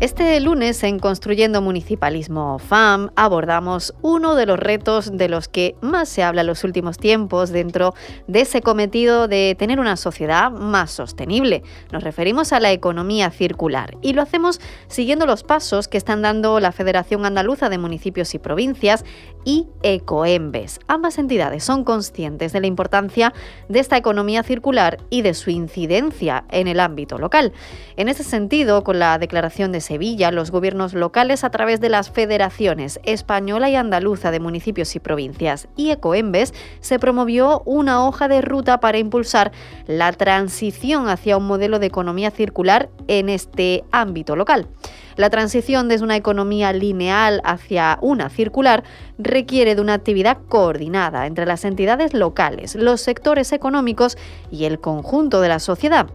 Este lunes en Construyendo Municipalismo FAM abordamos uno de los retos de los que más se habla en los últimos tiempos dentro de ese cometido de tener una sociedad más sostenible. Nos referimos a la economía circular y lo hacemos siguiendo los pasos que están dando la Federación Andaluza de Municipios y Provincias y Ecoembes. Ambas entidades son conscientes de la importancia de esta economía circular y de su incidencia en el ámbito local. En ese sentido, con la declaración de Sevilla, los gobiernos locales a través de las federaciones española y andaluza de municipios y provincias y Ecoembes se promovió una hoja de ruta para impulsar la transición hacia un modelo de economía circular en este ámbito local. La transición desde una economía lineal hacia una circular requiere de una actividad coordinada entre las entidades locales, los sectores económicos y el conjunto de la sociedad.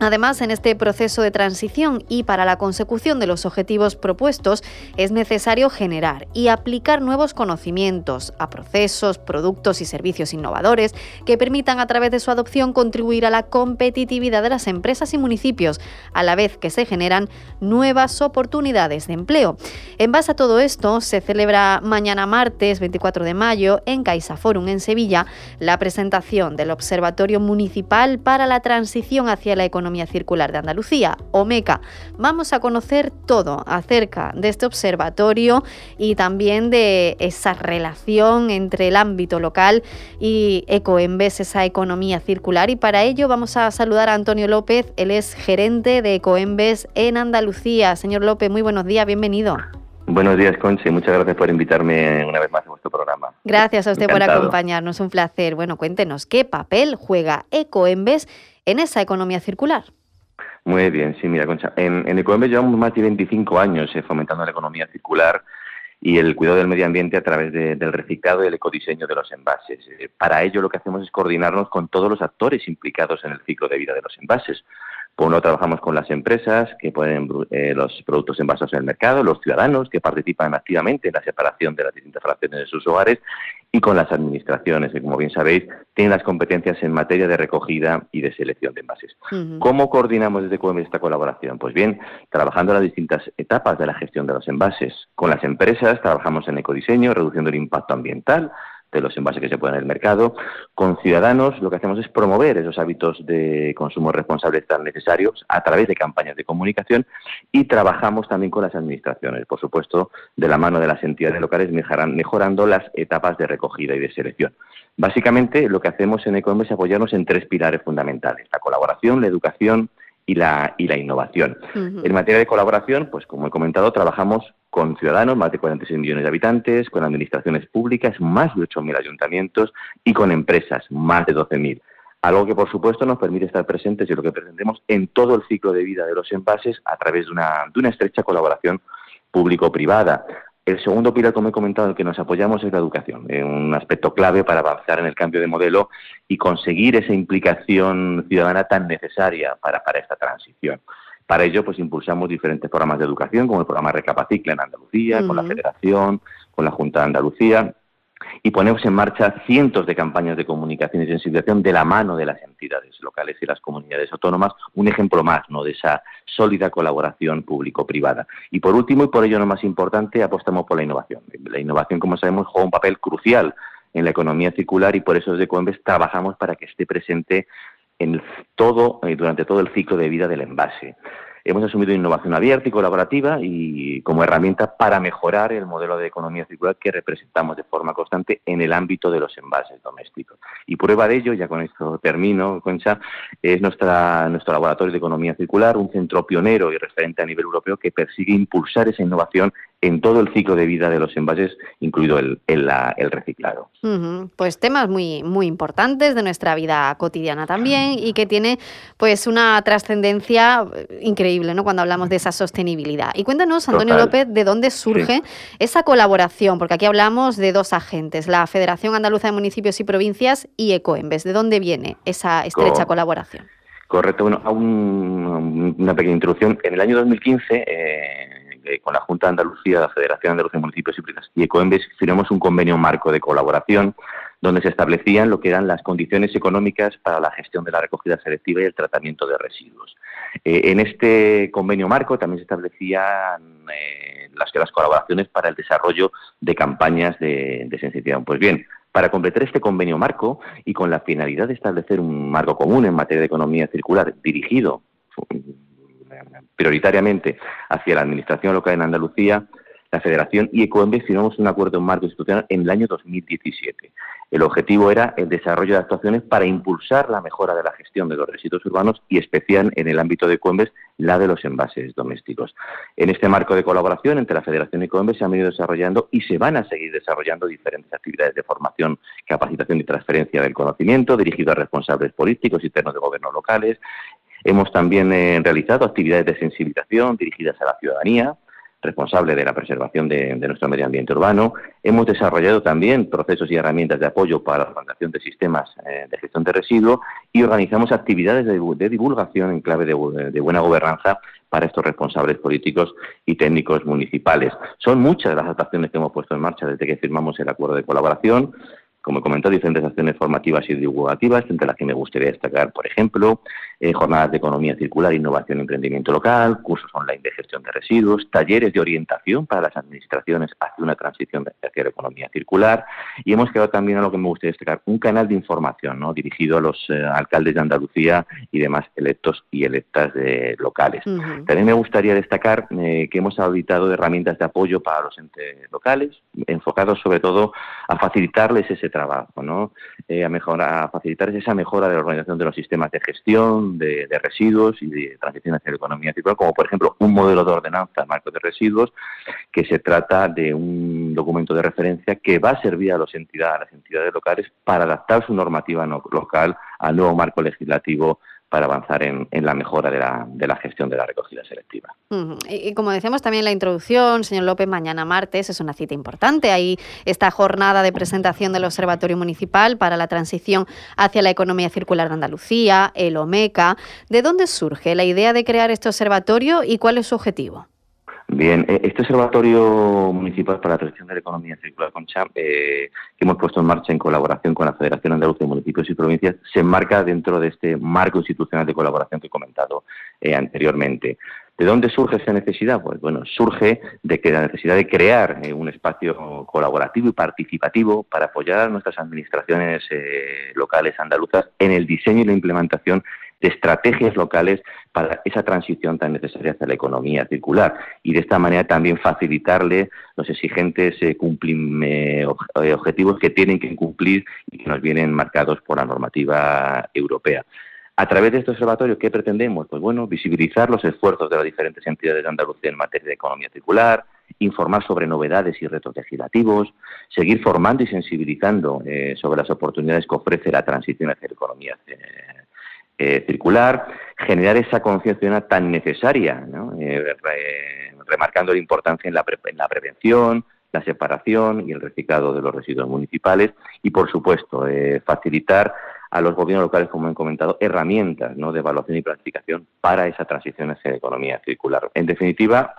Además, en este proceso de transición y para la consecución de los objetivos propuestos es necesario generar y aplicar nuevos conocimientos a procesos, productos y servicios innovadores que permitan a través de su adopción contribuir a la competitividad de las empresas y municipios, a la vez que se generan nuevas oportunidades de empleo. En base a todo esto, se celebra mañana martes 24 de mayo en Caixa Forum en Sevilla la presentación del Observatorio Municipal para la Transición hacia la Economía Circular de Andalucía, OMECA. Vamos a conocer todo acerca de este observatorio y también de esa relación entre el ámbito local y Ecoembes, esa economía circular. Y para ello vamos a saludar a Antonio López, él es gerente de Ecoembes en Andalucía. Señor López, muy buenos días, bienvenido. Buenos días, Conchi. Muchas gracias por invitarme una vez más a vuestro programa. Gracias a usted por acompañarnos. Un placer. Bueno, cuéntenos, ¿qué papel juega Ecoembes en esa economía circular? Muy bien, sí, mira, Concha. En, en Ecoembes llevamos más de 25 años eh, fomentando la economía circular y el cuidado del medio ambiente a través del reciclado y el ecodiseño de los envases. Eh, para ello lo que hacemos es coordinarnos con todos los actores implicados en el ciclo de vida de los envases. Por un lado trabajamos con las empresas que ponen eh, los productos envasados en el mercado, los ciudadanos que participan activamente en la separación de las distintas fracciones de sus hogares y con las administraciones, que como bien sabéis, tienen las competencias en materia de recogida y de selección de envases. ¿Cómo coordinamos desde Ecoembes esta colaboración? Pues bien, trabajando en las distintas etapas de la gestión de los envases. Con las empresas trabajamos en ecodiseño, reduciendo el impacto ambiental, de los envases que se ponen en el mercado. Con ciudadanos lo que hacemos es promover esos hábitos de consumo responsable tan necesarios a través de campañas de comunicación y trabajamos también con las administraciones, por supuesto, de la mano de las entidades locales mejorando las etapas de recogida y de selección. Básicamente lo que hacemos en Ecoembes es apoyarnos en tres pilares fundamentales, la colaboración, la educación y la, y la innovación. En materia de colaboración, pues como he comentado, trabajamos con ciudadanos, más de 46 millones de habitantes, con administraciones públicas, más de 8.000 ayuntamientos y con empresas, más de 12.000. Algo que, por supuesto, nos permite estar presentes y lo que pretendemos en todo el ciclo de vida de los envases a través de una, de una estrecha colaboración público-privada. El segundo pilar, como he comentado, en el que nos apoyamos es la educación, un aspecto clave para avanzar en el cambio de modelo y conseguir esa implicación ciudadana tan necesaria para, para esta transición. Para ello, pues impulsamos diferentes programas de educación, como el programa Recapacicla en Andalucía, con la Federación, con la Junta de Andalucía, y ponemos en marcha cientos de campañas de comunicación y sensibilización de la mano de las entidades locales y las comunidades autónomas, un ejemplo más ¿no? de esa sólida colaboración público-privada. Y por último, y por ello no más importante, apostamos por la innovación. La innovación, como sabemos, juega un papel crucial en la economía circular y por eso desde Coembes trabajamos para que esté presente en todo, eh, durante todo el ciclo de vida del envase. Hemos asumido innovación abierta y colaborativa y como herramienta para mejorar el modelo de economía circular que representamos de forma constante en el ámbito de los envases domésticos. Y prueba de ello, ya con esto termino, Concha, es nuestro laboratorio de economía circular, un centro pionero y referente a nivel europeo que persigue impulsar esa innovación en todo el ciclo de vida de los envases, incluido el, el, reciclado. Pues temas muy, muy importantes de nuestra vida cotidiana también y que tiene pues una trascendencia increíble ¿no? cuando hablamos de esa sostenibilidad. Y cuéntanos, Antonio López, de dónde surge esa colaboración, porque aquí hablamos de dos agentes, la Federación Andaluza de Municipios y Provincias y Ecoembes. ¿De dónde viene esa estrecha colaboración? Correcto, bueno, una pequeña introducción. En el año 2015, eh, eh, con la Junta de Andalucía, la Federación Andalucía de Municipios y Ecoembes, firmamos un convenio marco de colaboración donde se establecían lo que eran las condiciones económicas para la gestión de la recogida selectiva y el tratamiento de residuos. Eh, en este convenio marco también se establecían eh, las, las colaboraciones para el desarrollo de campañas de, de sensibilización. Pues bien, para completar este convenio marco y con la finalidad de establecer un marco común en materia de economía circular dirigido prioritariamente hacia la Administración local en Andalucía, la Federación y Ecoembes firmamos un acuerdo en marco institucional en el año 2017. El objetivo era el desarrollo de actuaciones para impulsar la mejora de la gestión de los residuos urbanos y especial en el ámbito de Ecoembes la de los envases domésticos. En este marco de colaboración entre la Federación y Ecoembes se han venido desarrollando y se van a seguir desarrollando diferentes actividades de formación, capacitación y transferencia del conocimiento dirigido a responsables políticos y internos de gobiernos locales, Hemos también eh, realizado actividades de sensibilización dirigidas a la ciudadanía, responsable de la preservación de, nuestro medio ambiente urbano. Hemos desarrollado también procesos y herramientas de apoyo para la implantación de sistemas eh, de gestión de residuos y organizamos actividades de, divulgación en clave de, buena gobernanza para estos responsables políticos y técnicos municipales. Son muchas las actuaciones que hemos puesto en marcha desde que firmamos el acuerdo de colaboración como he comentado, diferentes acciones formativas y divulgativas, entre las que me gustaría destacar, por ejemplo, eh, jornadas de economía circular, innovación y emprendimiento local, cursos online de gestión de residuos, talleres de orientación para las administraciones hacia una transición hacia la economía circular y hemos creado también a lo que me gustaría destacar, un canal de información ¿no? dirigido a los eh, alcaldes de Andalucía y demás electos y electas de, locales. También me gustaría destacar eh, que hemos habilitado herramientas de apoyo para los entes locales, enfocados sobre todo a facilitarles ese trabajo, ¿no? Eh, a, a facilitar esa mejora de la organización de los sistemas de gestión, de, residuos y de transición hacia la economía circular, como por ejemplo un modelo de ordenanza en marco de residuos, que se trata de un documento de referencia que va a servir a, los entidades, a las entidades locales para adaptar su normativa local al nuevo marco legislativo para avanzar en, la mejora de la, de la, gestión de la recogida selectiva. y, como decíamos también en la introducción, señor López, mañana martes es una cita importante. Hay esta jornada de presentación del Observatorio Municipal para la transición hacia la economía circular de Andalucía, el OMECA. ¿De dónde surge la idea de crear este observatorio y cuál es su objetivo? Bien, e, este Observatorio Municipal para la Transición de la Economía Circular Concha, eh, que hemos puesto en marcha en colaboración con la Federación Andaluza de Municipios y Provincias, se enmarca dentro de este marco institucional de colaboración que he comentado eh, anteriormente. ¿De dónde surge esa necesidad? Pues bueno, surge de que la necesidad de crear eh, un espacio colaborativo y participativo para apoyar a nuestras administraciones eh, locales andaluzas en el diseño y la implementación de estrategias locales para esa transición tan necesaria hacia la economía circular y de esta manera también facilitarle los exigentes eh, eh, eh, objetivos que tienen que cumplir y que nos vienen marcados por la normativa europea. A través de este observatorio, ¿qué pretendemos? Pues bueno, visibilizar los esfuerzos de las diferentes entidades de Andalucía en materia de economía circular, informar sobre novedades y retos legislativos, seguir formando y sensibilizando sobre las oportunidades que ofrece la transición hacia la economía eh, circular, generar esa conciencia tan necesaria, eh, remarcando la importancia en la, prevención, la separación y el reciclado de los residuos municipales y, por supuesto, eh, facilitar a los gobiernos locales, como he comentado, herramientas de evaluación y planificación para esa transición hacia la economía circular. En definitiva,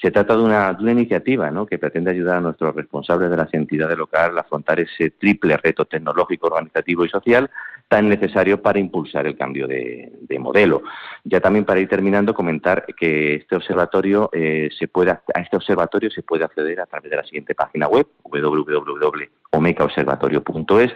se trata de una, iniciativa que pretende ayudar a nuestros responsables de las entidades locales a afrontar ese triple reto tecnológico, organizativo y social tan necesario para impulsar el cambio de, modelo. Ya también para ir terminando, comentar que este observatorio eh, se puede, a este observatorio se puede acceder a través de la siguiente página web, www.omecaobservatorio.es,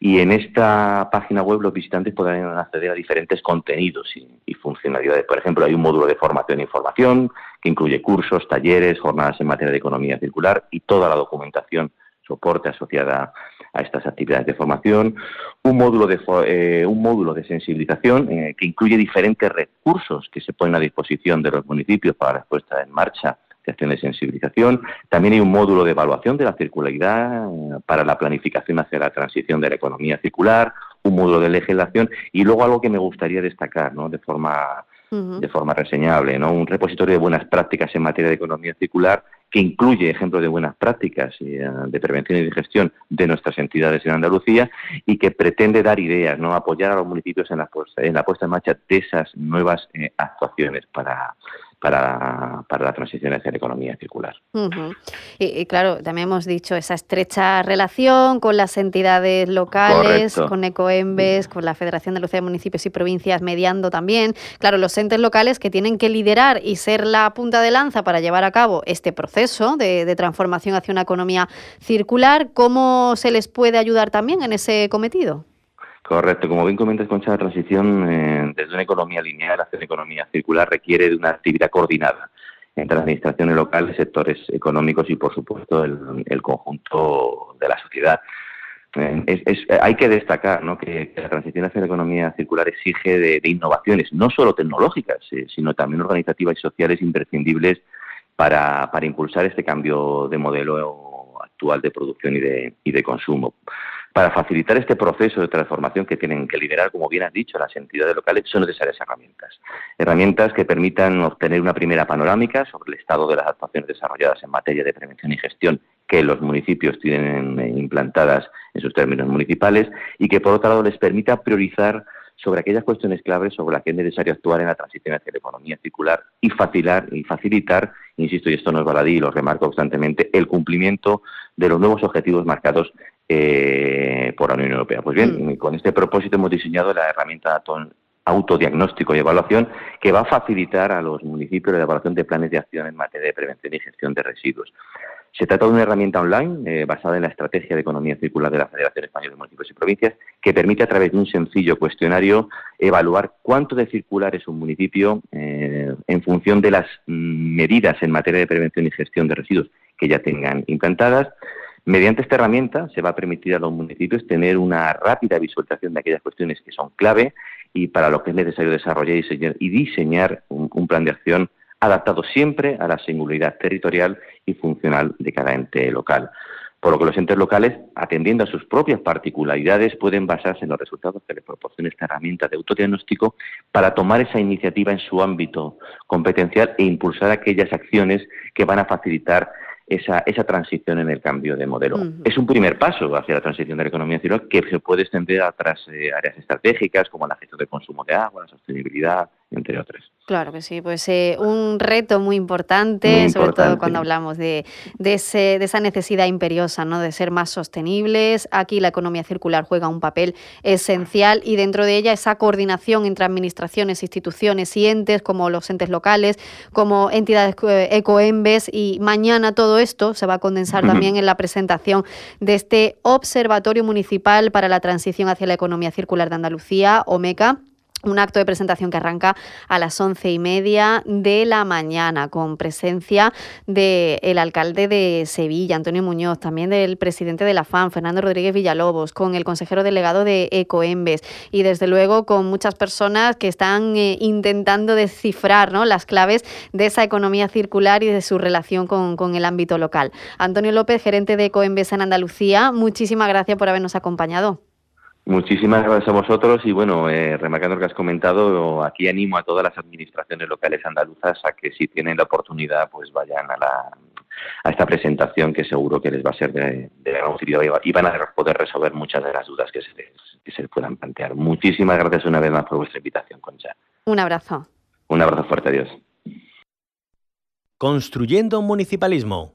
y en esta página web los visitantes podrán acceder a diferentes contenidos y, y funcionalidades. Por ejemplo, hay un módulo de formación e información que incluye cursos, talleres, jornadas en materia de economía circular y toda la documentación soporte asociada a estas actividades de formación, un módulo de, eh, un módulo de sensibilización eh, que incluye diferentes recursos que se ponen a disposición de los municipios para la puesta en marcha de acciones de sensibilización. También hay un módulo de evaluación de la circularidad eh, para la planificación hacia la transición de la economía circular, un módulo de legislación y luego algo que me gustaría destacar ¿no? de forma de forma reseñable, ¿no? Un repositorio de buenas prácticas en materia de economía circular que incluye ejemplos de buenas prácticas eh, de prevención y de gestión de nuestras entidades en Andalucía y que pretende dar ideas, no apoyar a los municipios en la puesta en, la puesta en marcha de esas nuevas eh, actuaciones para, para, para, la transición hacia la economía circular. y, claro, también hemos dicho esa estrecha relación con las entidades locales, con Ecoembes, con la Federación de Lucía de Municipios y Provincias mediando también. Claro, los entes locales que tienen que liderar y ser la punta de lanza para llevar a cabo este proceso de, de transformación hacia una economía circular, ¿cómo se les puede ayudar también en ese cometido? Correcto, como bien comentas, Concha, la transición eh, desde una economía lineal hacia una economía circular requiere de una actividad coordinada entre las administraciones locales, sectores económicos y, por supuesto, el, conjunto de la sociedad. Eh, hay que destacar que, la transición hacia la economía circular exige de, innovaciones, no solo tecnológicas, eh, sino también organizativas y sociales imprescindibles para, para impulsar este cambio de modelo actual de producción y de, y de consumo. Para facilitar este proceso de transformación que tienen que liderar, como bien has dicho, las entidades locales, son necesarias herramientas. Herramientas que permitan obtener una primera panorámica sobre el estado de las actuaciones desarrolladas en materia de prevención y gestión que los municipios tienen eh, implantadas en sus términos municipales y que, por otro lado, les permita priorizar sobre aquellas cuestiones claves sobre las que es necesario actuar en la transición hacia la economía circular y facilitar, y facilitar insisto, y esto no es baladí lo remarco constantemente, el cumplimiento de los nuevos objetivos marcados eh, por la Unión Europea. Pues bien, mm. con este propósito hemos diseñado la herramienta autodiagnóstico y evaluación que va a facilitar a los municipios la elaboración de planes de acción en materia de prevención y gestión de residuos. Se trata de una herramienta online eh, basada en la estrategia de economía circular de la Federación Española de Municipios y Provincias que permite a través de un sencillo cuestionario evaluar cuánto de circular es un municipio eh, en función de las mm, medidas en materia de prevención y gestión de residuos que ya tengan implantadas. Mediante esta herramienta se va a permitir a los municipios tener una rápida visualización de aquellas cuestiones que son clave y para lo que es necesario desarrollar y diseñar, un plan de acción adaptado siempre a la singularidad territorial y funcional de cada ente local. Por lo que los entes locales, atendiendo a sus propias particularidades, pueden basarse en los resultados que les proporciona esta herramienta de autodiagnóstico para tomar esa iniciativa en su ámbito competencial e impulsar aquellas acciones que van a facilitar esa, esa transición en el cambio de modelo. Es un primer paso hacia la transición de la economía circular que se puede extender a otras eh, áreas estratégicas como la gestión del consumo de agua, la sostenibilidad, entre otras. Claro que sí, pues eh, un reto muy importante, sobre todo cuando hablamos de, de, ese, de, esa necesidad imperiosa ¿no? de ser más sostenibles. Aquí la economía circular juega un papel esencial y dentro de ella esa coordinación entre administraciones, instituciones y entes como los entes locales, como entidades eh, ecoembes y mañana todo esto se va a condensar también en la presentación de este Observatorio Municipal para la Transición hacia la Economía Circular de Andalucía, OMECA un acto de presentación que arranca a las once y media de la mañana, con presencia del alcalde de Sevilla, Antonio Muñoz, también del presidente de la FAN, Fernando Rodríguez Villalobos, con el consejero delegado de Ecoembes y desde luego con muchas personas que están eh, intentando descifrar ¿no? las claves de esa economía circular y de su relación con, con el ámbito local. Antonio López, gerente de Ecoembes en Andalucía, muchísimas gracias por habernos acompañado. Muchísimas gracias a vosotros y bueno, eh, remarcando lo que has comentado, aquí animo a todas las administraciones locales andaluzas a que si tienen la oportunidad pues vayan a, la, a esta presentación que seguro que les va a ser de, gran utilidad y van a poder resolver muchas de las dudas que se les, que se puedan plantear. Muchísimas gracias una vez más por vuestra invitación, Concha. Un abrazo. Un abrazo fuerte, adiós. Construyendo un municipalismo